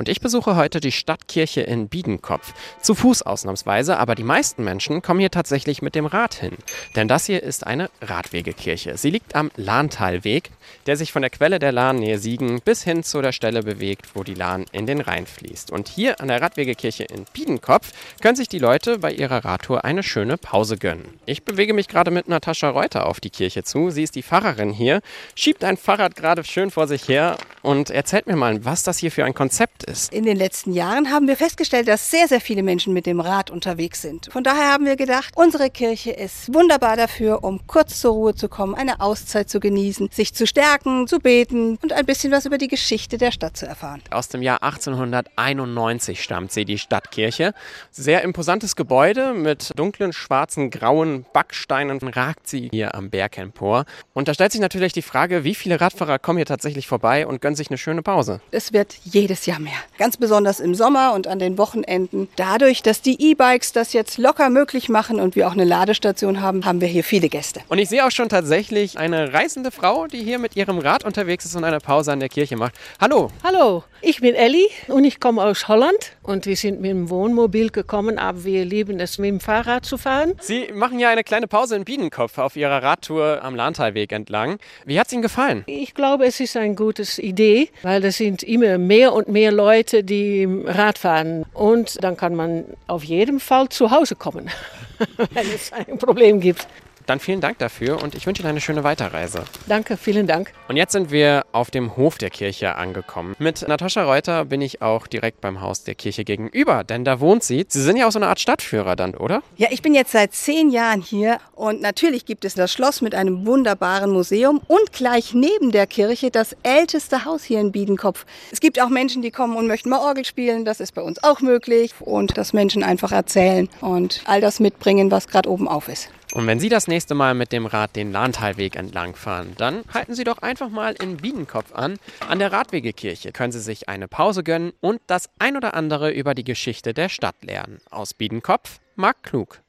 Und ich besuche heute die Stadtkirche in Biedenkopf. Zu Fuß ausnahmsweise, aber die meisten Menschen kommen hier tatsächlich mit dem Rad hin. Denn das hier ist eine Radwegekirche. Sie liegt am Lahntalweg, der sich von der Quelle der Lahn nähe Siegen bis hin zu der Stelle bewegt, wo die Lahn in den Rhein fließt. Und hier an der Radwegekirche in Biedenkopf können sich die Leute bei ihrer Radtour eine schöne Pause gönnen. Ich bewege mich gerade mit Natascha Reuter auf die Kirche zu. Sie ist die Pfarrerin hier, schiebt ein Fahrrad gerade schön vor sich her und erzählt mir mal, was das hier für ein Konzept ist. In den letzten Jahren haben wir festgestellt, dass sehr, sehr viele Menschen mit dem Rad unterwegs sind. Von daher haben wir gedacht, unsere Kirche ist wunderbar dafür, um kurz zur Ruhe zu kommen, eine Auszeit zu genießen, sich zu stärken, zu beten und ein bisschen was über die Geschichte der Stadt zu erfahren. Aus dem Jahr 1891 stammt sie, die Stadtkirche. Sehr imposantes Gebäude mit dunklen, schwarzen, grauen Backsteinen ragt sie hier am Berg empor. Und da stellt sich natürlich die Frage, wie viele Radfahrer kommen hier tatsächlich vorbei und gönnen sich eine schöne Pause? Es wird jedes Jahr mehr. Ganz besonders im Sommer und an den Wochenenden. Dadurch, dass die E-Bikes das jetzt locker möglich machen und wir auch eine Ladestation haben, haben wir hier viele Gäste. Und ich sehe auch schon tatsächlich eine reisende Frau, die hier mit ihrem Rad unterwegs ist und eine Pause an der Kirche macht. Hallo. Hallo, ich bin Elli und ich komme aus Holland und wir sind mit dem Wohnmobil gekommen, aber wir lieben es mit dem Fahrrad zu fahren. Sie machen ja eine kleine Pause in Biedenkopf auf Ihrer Radtour am Lahntalweg entlang. Wie hat es Ihnen gefallen? Ich glaube, es ist eine gute Idee, weil es sind immer mehr und mehr Leute, die Rad fahren. Und dann kann man auf jeden Fall zu Hause kommen, wenn es ein Problem gibt. Dann vielen Dank dafür und ich wünsche Ihnen eine schöne Weiterreise. Danke, vielen Dank. Und jetzt sind wir auf dem Hof der Kirche angekommen. Mit Natascha Reuter bin ich auch direkt beim Haus der Kirche gegenüber, denn da wohnt sie. Sie sind ja auch so eine Art Stadtführer dann, oder? Ja, ich bin jetzt seit zehn Jahren hier und natürlich gibt es das Schloss mit einem wunderbaren Museum und gleich neben der Kirche das älteste Haus hier in Biedenkopf. Es gibt auch Menschen, die kommen und möchten mal Orgel spielen. Das ist bei uns auch möglich. Und dass Menschen einfach erzählen und all das mitbringen, was gerade oben auf ist. Und wenn Sie das nächste Mal mit dem Rad den Lahntalweg entlang fahren, dann halten Sie doch einfach mal in Biedenkopf an. An der Radwegekirche können Sie sich eine Pause gönnen und das ein oder andere über die Geschichte der Stadt lernen. Aus Biedenkopf, Marc Klug.